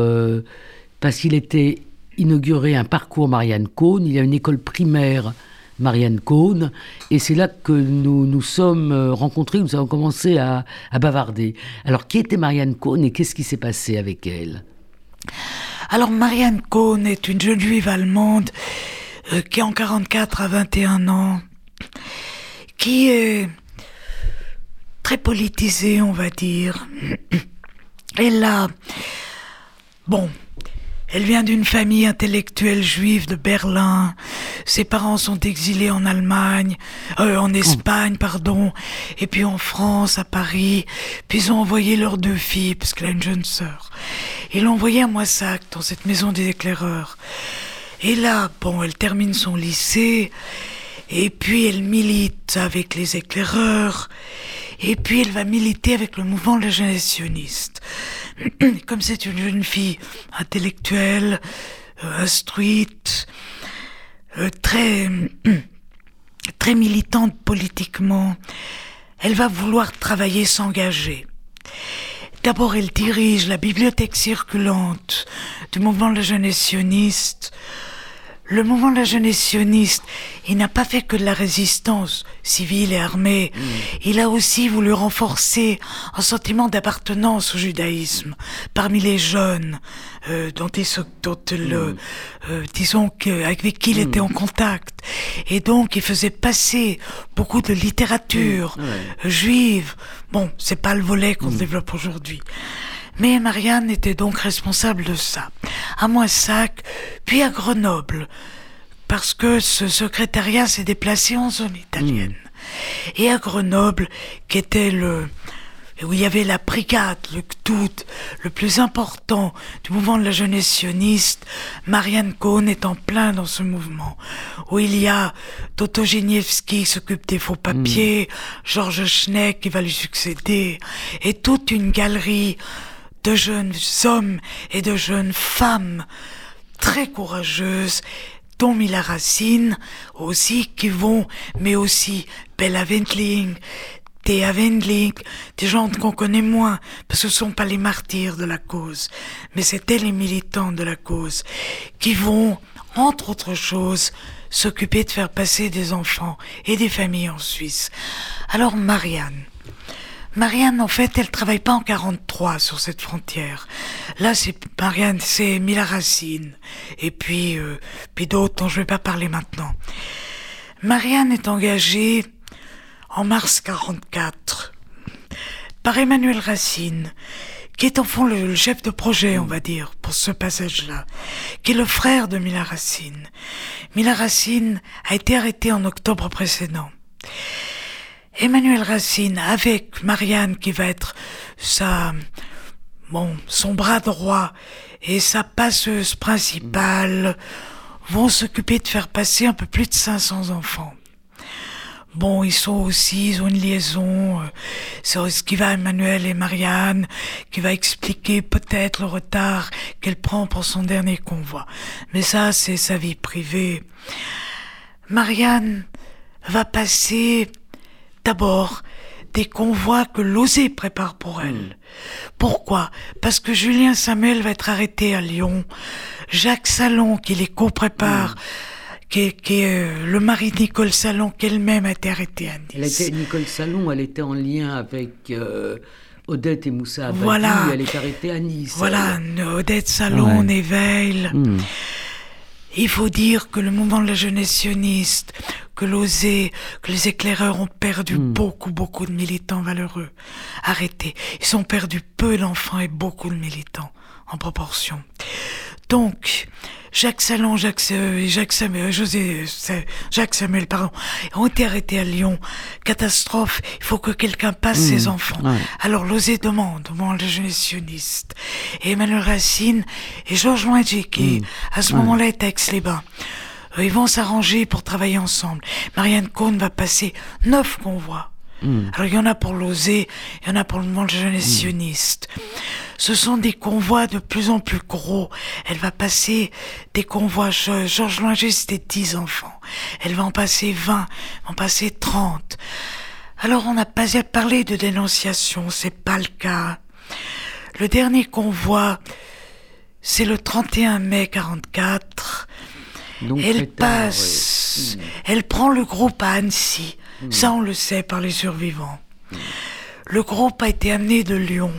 parce qu'il était inauguré un parcours Marianne Cohn. Il y a une école primaire Marianne Cohn. Et c'est là que nous nous sommes euh, rencontrés, nous avons commencé à, bavarder. Alors, qui était Marianne Cohn et qu'est-ce qui s'est passé avec elle? Alors, Marianne Cohn est une jeune juive allemande euh, qui, en 44 à 21 ans, qui est très politisée, on va dire. Elle a. Bon, elle vient d'une famille intellectuelle juive de Berlin. Ses parents sont exilés en Allemagne, euh, en Espagne, pardon, et puis en France, à Paris. Puis ils ont envoyé leurs deux filles, parce qu'elle a une jeune sœur. Ils l'ont envoyée à Moissac, dans cette maison des éclaireurs. Et là, bon, elle termine son lycée, et puis elle milite avec les éclaireurs, et puis elle va militer avec le mouvement de la jeunesse sioniste. Comme c'est une jeune fille intellectuelle, euh, instruite, euh, très, très militante politiquement, elle va vouloir travailler, s'engager. D'abord, elle dirige la bibliothèque circulante du mouvement de la jeunesse sioniste. Le mouvement de la jeunesse sioniste, il n'a pas fait que de la résistance civile et armée. Mm. Il a aussi voulu renforcer un sentiment d'appartenance au judaïsme parmi les jeunes, euh, dont, il, dont le, mm. euh, disons que, avec qui il était en mm. contact. Et donc, il faisait passer beaucoup de littérature juive. Bon, c'est pas le volet qu'on développe aujourd'hui. Mais Marianne était donc responsable de ça. À Moissac, puis à Grenoble, parce que ce secrétariat s'est déplacé en zone italienne. Hmm. Et à Grenoble, qui était le, où il y avait la brigade, le tout, le plus important du mouvement de la jeunesse sioniste, Marianne Cohn est en plein dans ce mouvement, où il y a Toto Geniewski qui s'occupe des faux papiers, hmm. Georges Schneck qui va lui succéder, et toute une galerie de jeunes hommes et de jeunes femmes très courageuses, dont Mila Racine aussi qui vont, mais aussi Bella Wendling, Thea Wendling, des gens qu'on connaît moins, parce que ce sont pas les martyrs de la cause, mais c'était les militants de la cause, qui vont, entre autres choses, s'occuper de faire passer des enfants et des familles en Suisse. Alors Marianne, Marianne, en fait, elle travaille pas en 43 sur cette frontière. Là, c'est Marianne, c'est Mila Racine. Et puis, euh, puis d'autres dont je vais pas parler maintenant. Marianne est engagée en mars 44 par Emmanuel Racine, qui est en fond le, chef de projet, on va dire, pour ce passage-là, qui est le frère de Mila Racine. Mila Racine a été arrêtée en octobre précédent. Emmanuel Racine avec Marianne qui va être sa bon son bras droit et sa passeuse principale vont s'occuper de faire passer un peu plus de 500 enfants. Bon, ils sont aussi, ils ont une liaison, euh, c'est ce qui va Emmanuel et Marianne, qui va expliquer peut-être le retard qu'elle prend pour son dernier convoi. Mais ça, c'est sa vie privée. Marianne va passer d'abord des convois que l'OSE prépare pour elle. Hmm. Pourquoi? Parce que Julien Samuel va être arrêté à Lyon, Jacques Salon qui les co-prépare, hmm. qui, est, euh, le mari de Nicole Salon, qu'elle-même a été arrêtée à Nice. Elle était, Nicole Salon, elle était en lien avec... Euh, Odette et Moussa Abadi, voilà. elle est arrêtée à Nice. Voilà, Odette Salon, ouais. Il faut dire que le mouvement de la jeunesse sioniste, que l'osé, que les éclaireurs ont perdu hmm. beaucoup, beaucoup de militants valeureux. Arrêtez. Ils ont perdu peu d'enfants et beaucoup de militants en proportion. Donc, Jacques Salon, Jacques, euh, Jacques Samuel, euh, José, Jacques Samuel, pardon, ont été arrêtés à Lyon. Catastrophe. Il faut que quelqu'un passe hmm. ses enfants. Alors, l'osé demande au moment de jeunesse sioniste. Et Emmanuel Racine et Georges Loingy, qui, hmm. à ce moment-là, est à Aix-les-Bains. Ils vont s'arranger pour travailler ensemble. Marianne Cohn va passer neuf convois. Hmm. Alors il y en a pour l'oser, il y en a pour le monde jeunesse hmm. sioniste. Ce sont des convois de plus en plus gros. Elle va passer des convois, Georges Loinger c'était 10 enfants. Elle va en passer 20, en passer 30. Alors on n'a pas parlé de dénonciation, c'est pas le cas. Le dernier convoi, c'est le 31 mai 44 elle passe, hmm. elle prend le groupe à Annecy. Hmm. Ça, on le sait par les survivants. Hmm. Le groupe a été amené de Lyon,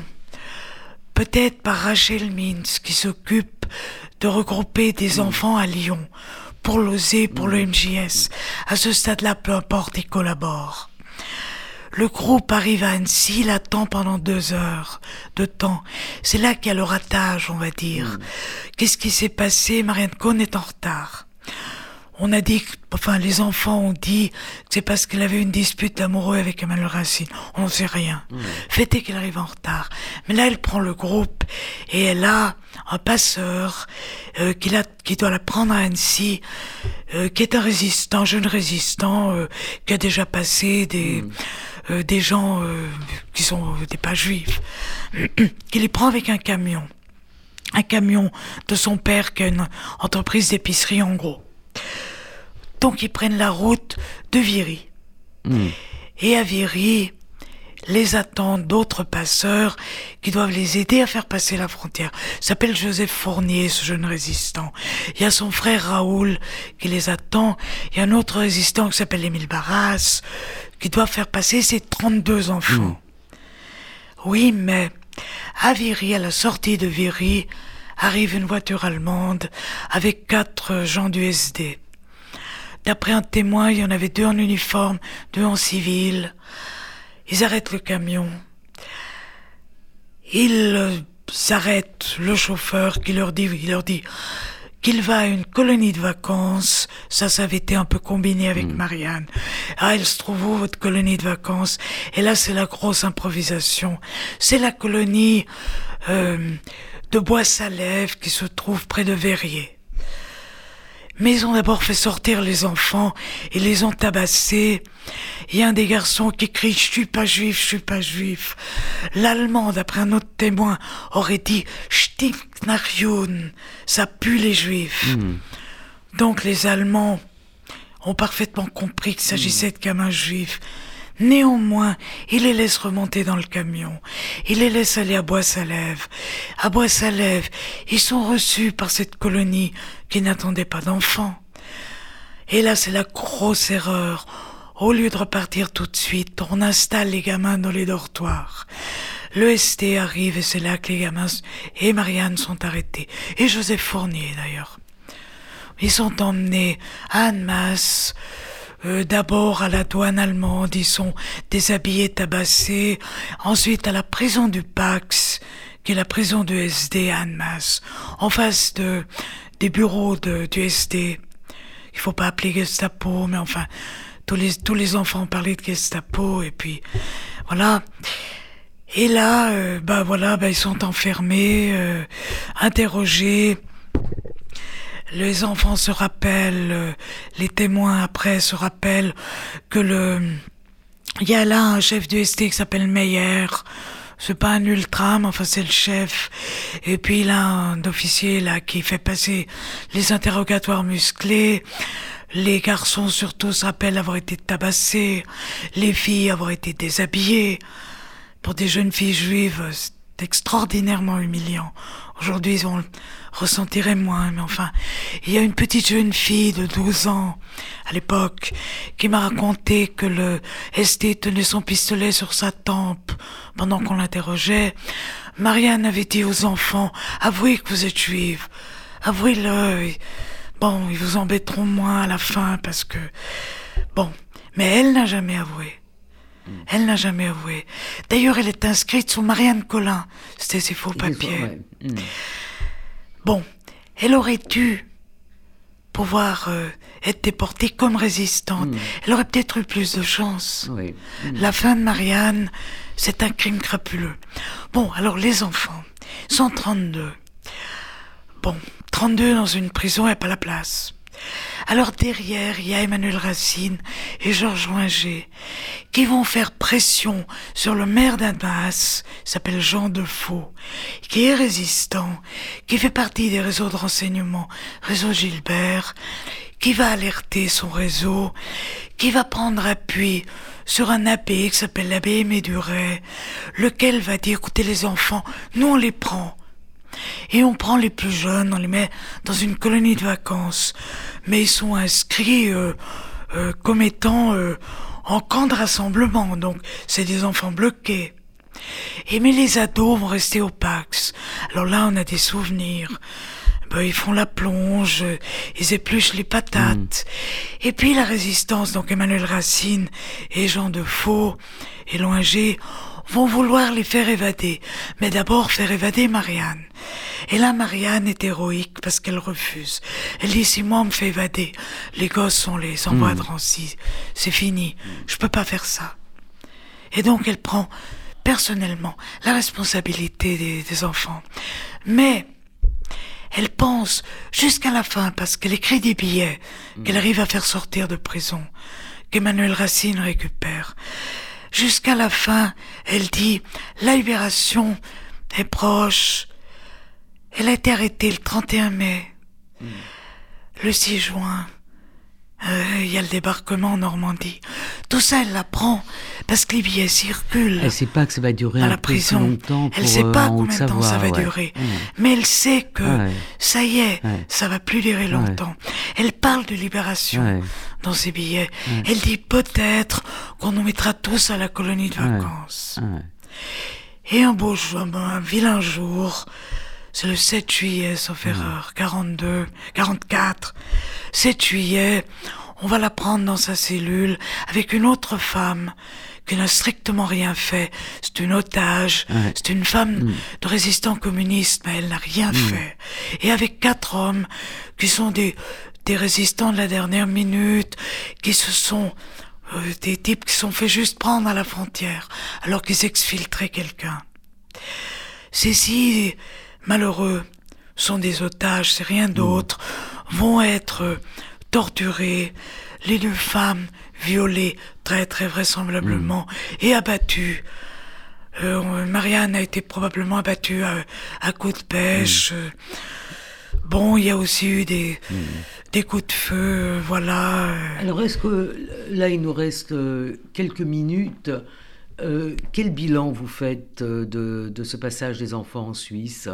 peut-être par Rachel Mins, qui s'occupe de regrouper des enfants à Lyon, pour l'OSE, pour le MJS. À ce stade-là, peu importe, ils collaborent. Le groupe arrive à Annecy, il attend pendant deux heures de temps. C'est là qu'il y a le ratage, on va dire. Qu'est-ce qui s'est passé? Marianne Cohn est en retard. On a dit, enfin les enfants ont dit que c'est parce qu'elle avait une dispute amoureux avec Emmanuel Racine. On n'en sait rien. Fait est qu'elle arrive en retard. Mais là, elle prend le groupe et elle a un passeur euh, qui, qui doit la prendre à Annecy, euh, qui est un résistant, jeune résistant, euh, qui a déjà passé des... Mm. Euh, des gens qui sont des pas juifs, qui les prend avec un camion un camion de son père qui a une entreprise d'épicerie en gros. Donc ils prennent la route de Viry. Hmm. Et à Viry, les attendent d'autres passeurs qui doivent les aider à faire passer la frontière. s'appelle Joseph Fournier, ce jeune résistant. Il y a son frère Raoul qui les attend. Il y a un autre résistant qui s'appelle Émile Barras qui doit faire passer ses 32 enfants. Hmm. Oui, mais à Viry, à la sortie de Viry, arrive une voiture allemande avec quatre gens du SD. D'après un témoin, il y en avait deux en uniforme, deux en civil. Ils arrêtent le camion. Ils s'arrêtent le chauffeur qui leur dit, il leur dit qu'il va à une colonie de vacances. Ça, ça avait été un peu combiné avec hmm. Marianne. Ah, il se trouve où votre colonie de vacances? Et là, c'est la grosse improvisation. C'est la colonie euh, de Bois-Salève qui se trouve près de Verrier. Mais ils ont d'abord fait sortir les enfants et les ont tabassés. Il y a un des garçons qui crie Je suis pas juif, je suis pas juif. L'allemand, d'après un autre témoin, aurait dit Stinkt nach ça pue les juifs. Hmm. Donc les Allemands ont parfaitement compris qu'il s'agissait de gamins juifs. Néanmoins, il les laisse remonter dans le camion. Il les laisse aller à Bois-Salève. À Bois-Salève, ils sont reçus par cette colonie qui n'attendait pas d'enfants. Et là, c'est la grosse erreur. Au lieu de repartir tout de suite, on installe les gamins dans les dortoirs. Le ST arrive et c'est là que les gamins et Marianne sont arrêtés. Et Joseph Fournier d'ailleurs. Ils sont emmenés à Annemasse, euh, d'abord à la douane allemande, ils sont déshabillés, tabassés. Ensuite à la prison du Pax, qui est la prison du SD à Annemasse, en face de, des bureaux de, du SD. Il faut pas appeler Gestapo, mais enfin, tous les, tous les enfants parlaient de Gestapo, et puis, voilà. Et là, euh, bah voilà, bah, ils sont enfermés, euh, interrogés. Les enfants se rappellent, euh, les témoins après se rappellent que le, il y a là un chef du ST qui s'appelle Meyer. C'est pas un ultra, mais enfin c'est le chef. Et puis a un officier là qui fait passer les interrogatoires musclés. Les garçons surtout se rappellent avoir été tabassés, les filles avoir été déshabillées. Pour des jeunes filles juives, extraordinairement humiliant. Aujourd'hui, on le ressentirait moins, mais enfin, il y a une petite jeune fille de 12 ans, à l'époque, qui m'a raconté que le ST tenait son pistolet sur sa tempe pendant qu'on l'interrogeait. Marianne avait dit aux enfants, avouez que vous êtes juive, avouez-le. Bon, ils vous embêteront moins à la fin parce que, bon, mais elle n'a jamais avoué. Elle n'a jamais avoué. D'ailleurs, elle est inscrite sous Marianne Collin. C'était ses faux papiers. Hmm. Bon, elle aurait dû pouvoir euh, être déportée comme résistante. Hmm. Elle aurait peut-être eu plus de chance. La fin de Marianne, c'est un crime crapuleux. Bon, alors les enfants, 132. Bon, 32 dans une prison, et pas la place. Alors derrière, il y a Emmanuel Racine et Georges Roinger qui vont faire pression sur le maire d'Annemasse, s'appelle Jean Defaux, qui est résistant, qui fait partie des réseaux de renseignement, réseau Gilbert, qui va alerter son réseau, qui va prendre appui sur un abbé qui s'appelle l'abbé Méduret, lequel va dire, écoutez les enfants, nous on les prend. Et on prend les plus jeunes, on les met dans une colonie de vacances. Mais ils sont inscrits euh, euh, comme étant euh, en camp de rassemblement, donc c'est des enfants bloqués. Et mais les ados vont rester au Pax. Alors là, on a des souvenirs. Ben, ils font la plonge, ils épluchent les patates. Et puis la résistance, donc Emmanuel Racine et Jean de Faux et Loinger vont vouloir les faire évader. Mais d'abord faire évader Marianne. Et là, Marianne est héroïque parce qu'elle refuse. Elle dit, si moi on me fait évader, les gosses, on les envoie de Rancy. C'est fini. Je peux pas faire ça. Et donc, elle prend personnellement la responsabilité des, des enfants. Mais, elle pense jusqu'à la fin parce qu'elle écrit des billets qu'elle arrive à faire sortir de prison, qu'Emmanuel Racine récupère. Jusqu'à la fin, elle dit la libération est proche. Elle a été arrêtée le 31 mai. Le 6 juin, euh, il y a le débarquement en Normandie. Tout ça, elle l'apprend parce que les billets circulent. Elle sait pas que ça va durer à un la prison. longtemps pour elle sait pas euh, en combien de temps ça va ouais. durer. Ouais. Mais elle sait que Ouais. ça y est, ça va plus durer longtemps. Elle parle de libération. Dans ses billets. Elle dit peut-être qu'on nous mettra tous à la colonie de vacances. Ouais. Et un beau jour, un vilain jour, c'est le 7 juillet, sauf erreur, 42, 44. 7 juillet, on va la prendre dans sa cellule avec une autre femme qui n'a strictement rien fait. C'est une otage, Ouais. c'est une femme de résistant communiste, mais elle n'a rien fait. Et avec quatre hommes qui sont des, des résistants de la dernière minute, qui se sont euh, des types qui se sont fait juste prendre à la frontière alors qu'ils exfiltraient quelqu'un. Ces si malheureux sont des otages, c'est rien d'autre, vont être euh, torturés, les deux femmes violées très très vraisemblablement et abattues. Euh, Marianne a été probablement abattue à, à coups de pêche. euh, Bon, il y a aussi eu des, des coups de feu, voilà. euh. Alors, est-ce que là, il nous reste euh, quelques minutes Euh, Quel bilan vous faites de, de ce passage des enfants en Suisse?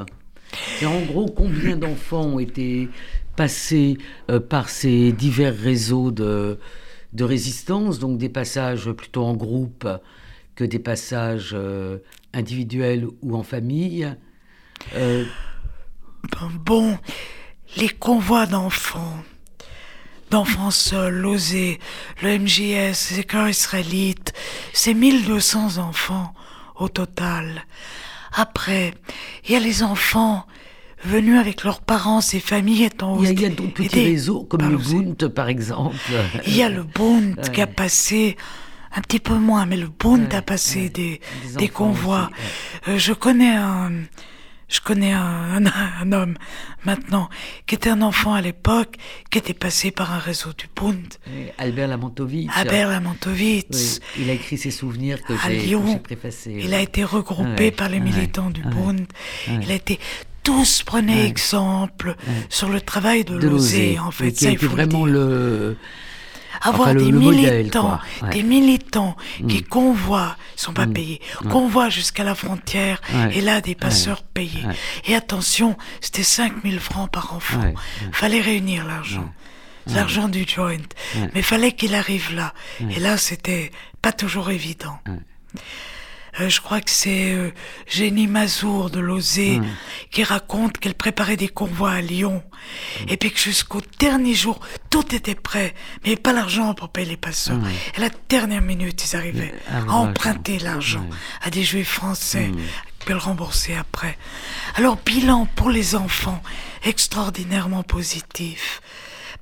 Et en gros, combien d'enfants ont été passés euh, par ces divers réseaux de, de résistance, donc des passages plutôt en groupe que des passages euh, individuels ou en famille? Euh, Bon, les convois d'enfants, d'enfants seuls, l'OSE, le MJS, les cœurs israélites, c'est 1200 enfants au total. Après, il y a les enfants venus avec leurs parents, ces familles étant Il y a, aussi il y a d'autres petits aidées réseaux, comme le. Bund, par exemple. Il y a le Bund Ouais. qui a passé un petit peu moins, mais le Bund Ouais, a passé ouais. des, Des des convois. aussi, Euh, je connais un, je connais un, un, un homme maintenant qui était un enfant à l'époque, qui était passé par un réseau du Bund, Albert Lamantovitch. Albert Lamantovitz. Oui, il a écrit ses souvenirs que À j'ai préfacés. Il a été regroupé Ouais, par les militants du Bund. ouais. Il a été tous prenaient exemple sur le travail de, de l'oser, en oui, fait, qui ça a il été faut le vraiment dire. le. Avoir Enfin, le- des le militants. Ouais. des militants Mm. qui convoient, ils sont pas payés, convoient jusqu'à la frontière, Ouais. et là des passeurs payés. Et attention, c'était 5000 francs par enfant. Fallait réunir l'argent. L'argent du joint. Mais fallait qu'il arrive là. Et là, c'était pas toujours évident. Euh, je crois que c'est euh, Jenny Mazour de Lozé qui raconte qu'elle préparait des convois à Lyon. Et puis que jusqu'au dernier jour tout était prêt mais pas l'argent pour payer les passeurs. Et à la dernière minute ils arrivaient Ah, à emprunter l'argent à des juifs français puis le rembourser après. Alors bilan pour les enfants extraordinairement positif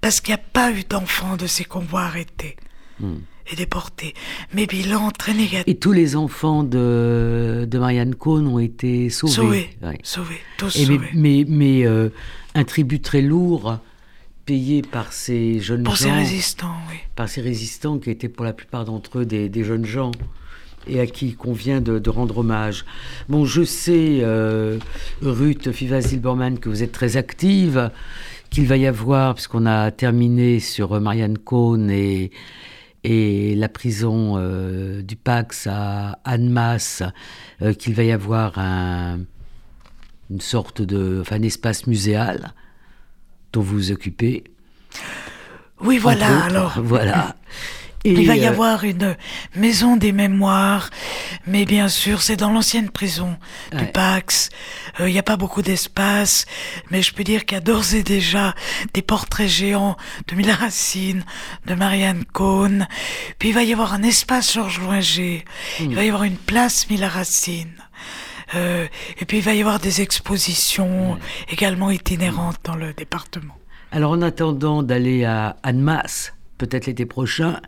parce qu'il n'y a pas eu d'enfants de ces convois arrêtés et déportés. Mais bilan très négatif. Et tous les enfants de, de Marianne Cohn ont été sauvés. Sauvés, Ouais. sauvés, tous Et sauvés. mais, mais, euh, un tribut très lourd payé par ces jeunes Pour gens, ces résistants, oui. par ces résistants qui étaient pour la plupart d'entre eux des, des jeunes gens et à qui il convient de, de rendre hommage. Bon, je sais, euh, Ruth Fivas-Zilberman, que vous êtes très active, qu'il va y avoir, puisqu'on a terminé sur Marianne Cohn et, et la prison euh, du Pax à Annemasse, euh, qu'il va y avoir un, une sorte de, enfin, un espace muséal dont vous vous occupez. Oui, voilà, alors. Voilà. Et, Il va y euh, avoir une maison des mémoires, mais bien sûr, c'est dans l'ancienne prison du. Pax. Euh, Il n'y a pas beaucoup d'espace, mais je peux dire qu'il y a d'ores et déjà des portraits géants de Mila Racine, de Marianne Cohn. Puis il va y avoir un espace Georges Loinger. Il va y avoir une place Mila Racine. Euh, et puis il va y avoir des expositions également itinérantes dans le département. Alors en attendant d'aller à Annemasse, peut-être l'été prochain,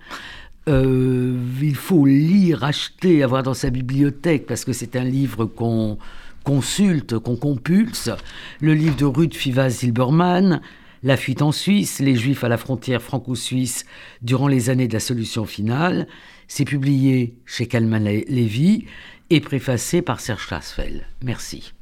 euh, il faut lire, acheter, avoir dans sa bibliothèque, parce que c'est un livre qu'on consulte, qu'on compulse, le livre de Ruth Fivas Zilberman, La fuite en Suisse, les Juifs à la frontière franco-suisse durant les années de la solution finale. C'est publié chez Kalman Levy et préfacé par Serge Strassfeld. Merci.